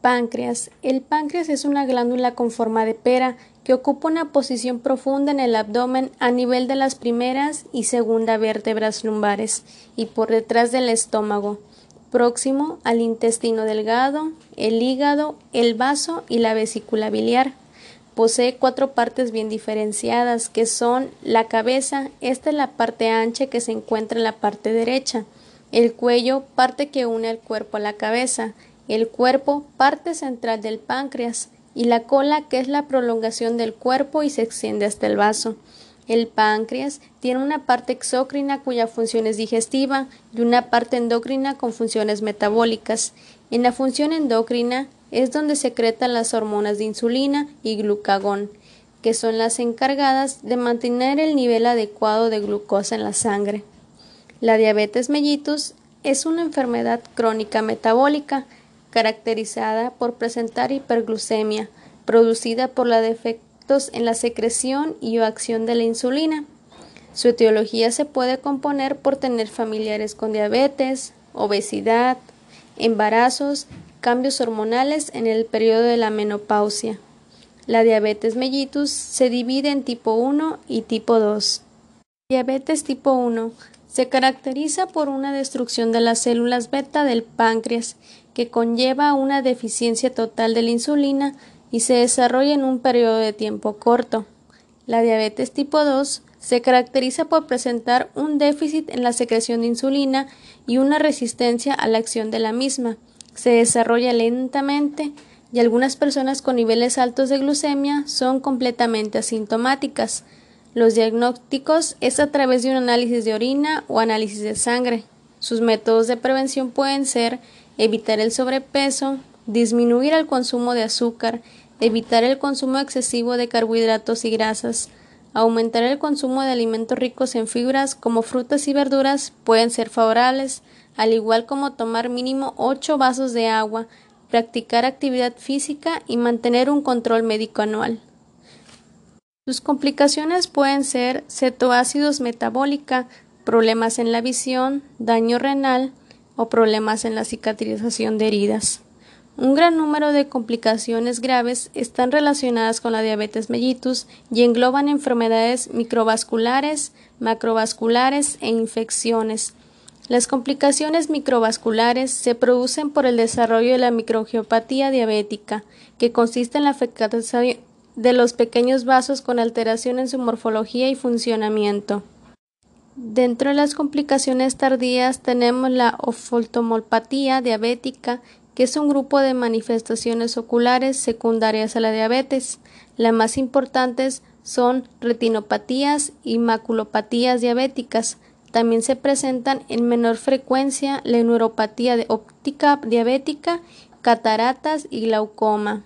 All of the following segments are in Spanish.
Páncreas. El páncreas es una glándula con forma de pera que ocupa una posición profunda en el abdomen a nivel de las primeras y segunda vértebras lumbares y por detrás del estómago, próximo al intestino delgado, el hígado, el vaso y la vesícula biliar. Posee cuatro partes bien diferenciadas que son la cabeza, esta es la parte ancha que se encuentra en la parte derecha, el cuello, parte que une el cuerpo a la cabeza, el cuerpo, parte central del páncreas, y la cola, que es la prolongación del cuerpo y se extiende hasta el vaso. El páncreas tiene una parte exócrina cuya función es digestiva y una parte endocrina con funciones metabólicas. En la función endocrina es donde secretan las hormonas de insulina y glucagón, que son las encargadas de mantener el nivel adecuado de glucosa en la sangre. La diabetes mellitus es una enfermedad crónica metabólica caracterizada por presentar hiperglucemia, producida por los defectos en la secreción y o acción de la insulina. Su etiología se puede componer por tener familiares con diabetes, obesidad, embarazos, cambios hormonales en el periodo de la menopausia. La diabetes mellitus se divide en tipo 1 y tipo 2. Diabetes tipo 1 se caracteriza por una destrucción de las células beta del páncreas que conlleva una deficiencia total de la insulina y se desarrolla en un periodo de tiempo corto. La diabetes tipo 2 se caracteriza por presentar un déficit en la secreción de insulina y una resistencia a la acción de la misma. Se desarrolla lentamente y algunas personas con niveles altos de glucemia son completamente asintomáticas. Los diagnósticos es a través de un análisis de orina o análisis de sangre. Sus métodos de prevención pueden ser evitar el sobrepeso, disminuir el consumo de azúcar, evitar el consumo excesivo de carbohidratos y grasas, aumentar el consumo de alimentos ricos en fibras como frutas y verduras pueden ser favorables, al igual como tomar mínimo 8 vasos de agua, practicar actividad física y mantener un control médico anual. Sus complicaciones pueden ser cetoácidos metabólica, problemas en la visión, daño renal, o problemas en la cicatrización de heridas. Un gran número de complicaciones graves están relacionadas con la diabetes mellitus y engloban enfermedades microvasculares, macrovasculares e infecciones. Las complicaciones microvasculares se producen por el desarrollo de la microangiopatía diabética, que consiste en la afectación de los pequeños vasos con alteración en su morfología y funcionamiento. Dentro de las complicaciones tardías tenemos la oftalmopatía diabética, que es un grupo de manifestaciones oculares secundarias a la diabetes. Las más importantes son retinopatías y maculopatías diabéticas. También se presentan en menor frecuencia la neuropatía óptica diabética, cataratas y glaucoma.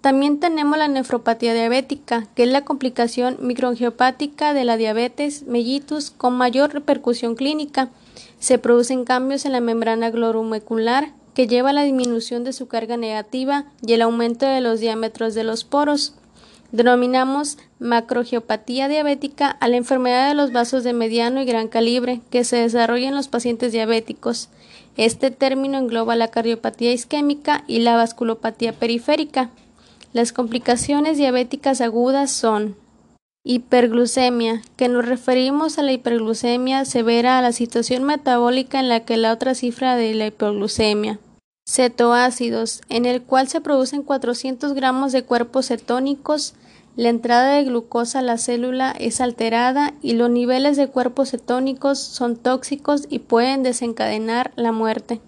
También tenemos la nefropatía diabética, que es la complicación microangiopática de la diabetes mellitus con mayor repercusión clínica. Se producen cambios en la membrana glomerular que lleva a la disminución de su carga negativa y el aumento de los diámetros de los poros. Denominamos macrogeopatía diabética a la enfermedad de los vasos de mediano y gran calibre que se desarrolla en los pacientes diabéticos. Este término engloba la cardiopatía isquémica y la vasculopatía periférica. Las complicaciones diabéticas agudas son hiperglucemia, que nos referimos a la hiperglucemia severa a la situación metabólica en la que la otra cifra de la hiperglucemia. Cetoácidos, en el cual se producen 400 gramos de cuerpos cetónicos, la entrada de glucosa a la célula es alterada y los niveles de cuerpos cetónicos son tóxicos y pueden desencadenar la muerte.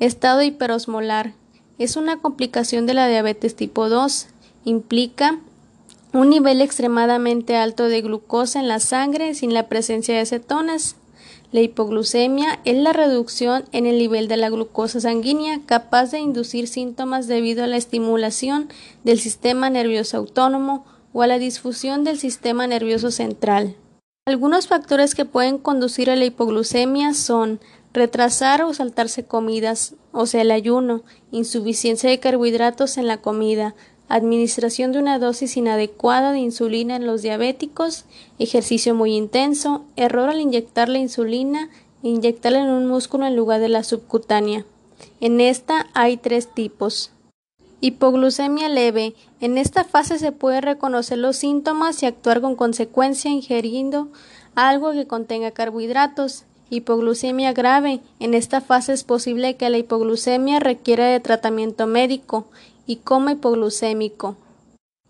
Estado hiperosmolar, es una complicación de la diabetes tipo 2. Implica un nivel extremadamente alto de glucosa en la sangre sin la presencia de cetonas. La hipoglucemia es la reducción en el nivel de la glucosa sanguínea capaz de inducir síntomas debido a la estimulación del sistema nervioso autónomo o a la disfusión del sistema nervioso central. Algunos factores que pueden conducir a la hipoglucemia son retrasar o saltarse comidas, o sea, el ayuno, insuficiencia de carbohidratos en la comida, administración de una dosis inadecuada de insulina en los diabéticos, ejercicio muy intenso, error al inyectar la insulina e inyectarla en un músculo en lugar de la subcutánea. En esta hay tres tipos. Hipoglucemia leve. En esta fase se puede reconocer los síntomas y actuar con consecuencia ingiriendo algo que contenga carbohidratos. Hipoglucemia grave. En esta fase es posible que la hipoglucemia requiera de tratamiento médico y coma hipoglucémico.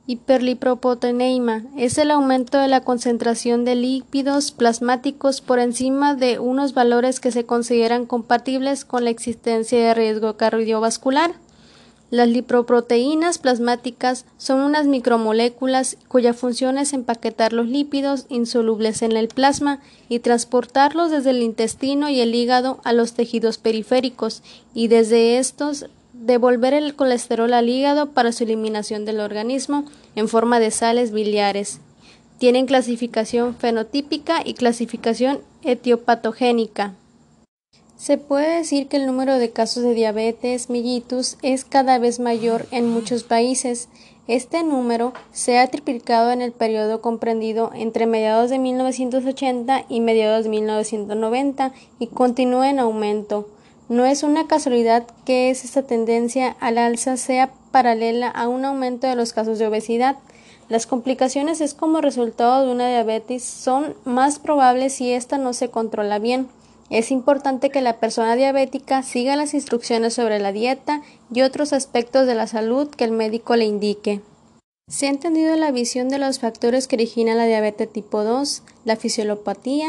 Hiperlipoproteinemia es el aumento de la concentración de lípidos plasmáticos por encima de unos valores que se consideran compatibles con la existencia de riesgo cardiovascular. Las lipoproteínas plasmáticas son unas micromoléculas cuya función es empaquetar los lípidos insolubles en el plasma y transportarlos desde el intestino y el hígado a los tejidos periféricos y desde estos devolver el colesterol al hígado para su eliminación del organismo en forma de sales biliares. Tienen clasificación fenotípica y clasificación etiopatogénica. Se puede decir que el número de casos de diabetes mellitus es cada vez mayor en muchos países. Este número se ha triplicado en el periodo comprendido entre mediados de 1980 y mediados de 1990 y continúa en aumento. No es una casualidad que esta tendencia al alza sea paralela a un aumento de los casos de obesidad. Las complicaciones es como resultado de una diabetes son más probables si ésta no se controla bien. Es importante que la persona diabética siga las instrucciones sobre la dieta y otros aspectos de la salud que el médico le indique. Se ha entendido la visión de los factores que originan la diabetes tipo 2, la fisiolopatía,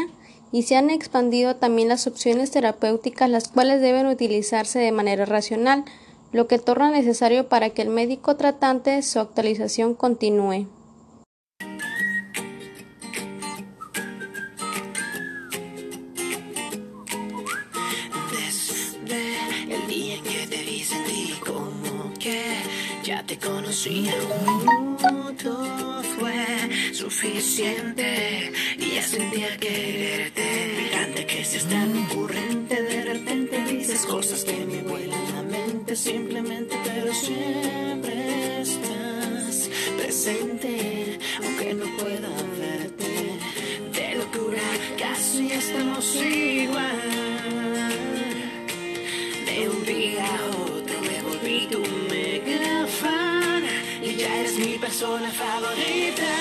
y se han expandido también las opciones terapéuticas las cuales deben utilizarse de manera racional, lo que torna necesario para que el médico tratante su actualización continúe. Conocía un minuto fue suficiente y ya sentía quererte. Fíjate que si es tan ocurrente, de repente dices cosas que me vuelan la mente simplemente, pero siempre estás presente, aunque no pueda verte. De locura casi estamos igual. De un día a otro me volví tu persona favorita.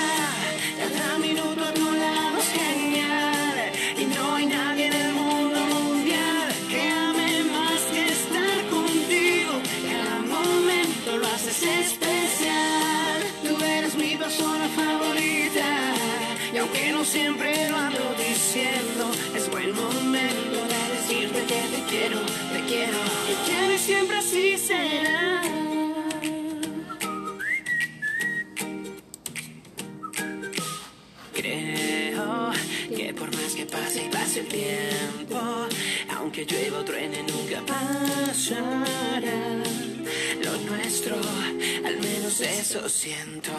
Cada minuto a tu lado es genial. Y no hay nadie en el mundo mundial que ame más que estar contigo. Cada momento lo haces especial. Tú eres mi persona favorita. Y aunque no siempre lo ando diciendo, es buen momento de decirte que te quiero, te quiero. Te quiero siempre así será. Aunque llueva o truene nunca pasará. Lo nuestro, al menos eso siento.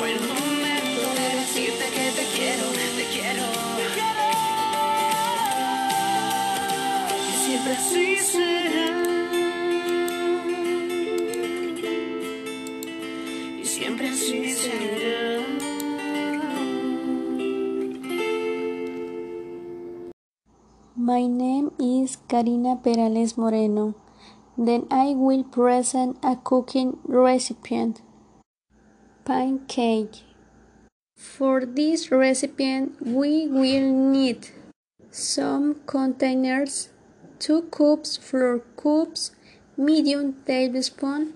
My name is Karina Perales Moreno. Then I will present a cooking recipe. Pancake. For this recipe, we will need some containers, 2 cups flour cups, medium tablespoon,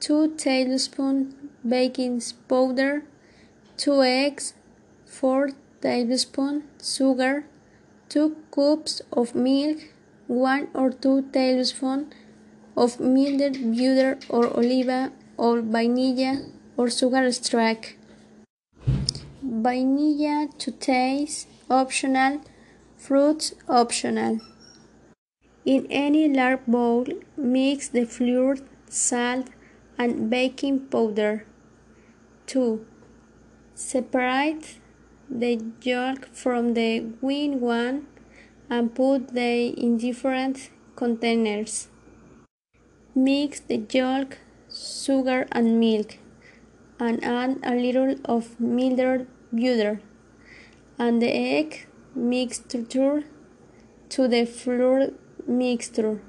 2 tablespoons baking powder, 2 eggs, 4 tablespoons sugar, 2 cups of milk, 1 or 2 tablespoons of melted butter or oliva or vanilla or sugar extract. Vanilla to taste optional, fruits optional. In any large bowl, mix the flour, salt, and baking powder. 2. Separate the yolk from the white one and put them in different containers. Mix the yolk, sugar, and milk, and add a little of melted butter and the egg mixture to the flour mixture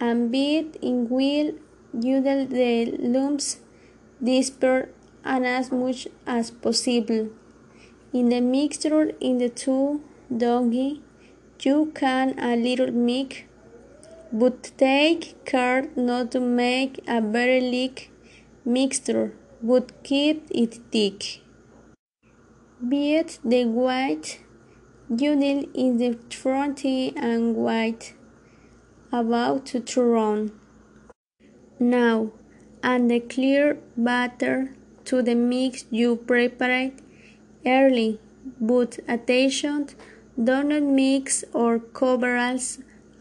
and beat in well until the lumps disperse and as much as possible. In the mixture in the two doughy, you can a little mix, but take care not to make a very thick mixture, but keep it thick. Beat the white until in the frothy and white, about to turn. Now, add the clear batter to the mix you prepared early, but attention, do not mix or cover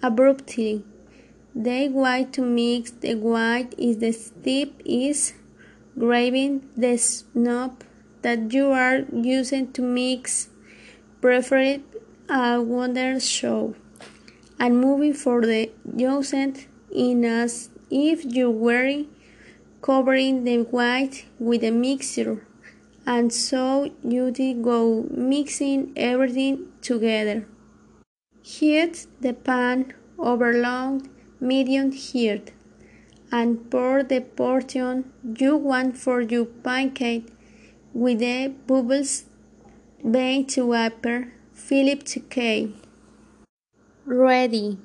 abruptly. The way to mix the white is the step is grabbing the snob that you are using to mix, preferred a wonder show, and moving for the using in as if you were covering the white with a mixture, and so you go mixing everything together. Heat the pan over long medium heat and pour the portion you want for your pancake with the bubbles baked to upper Philip K. Ready.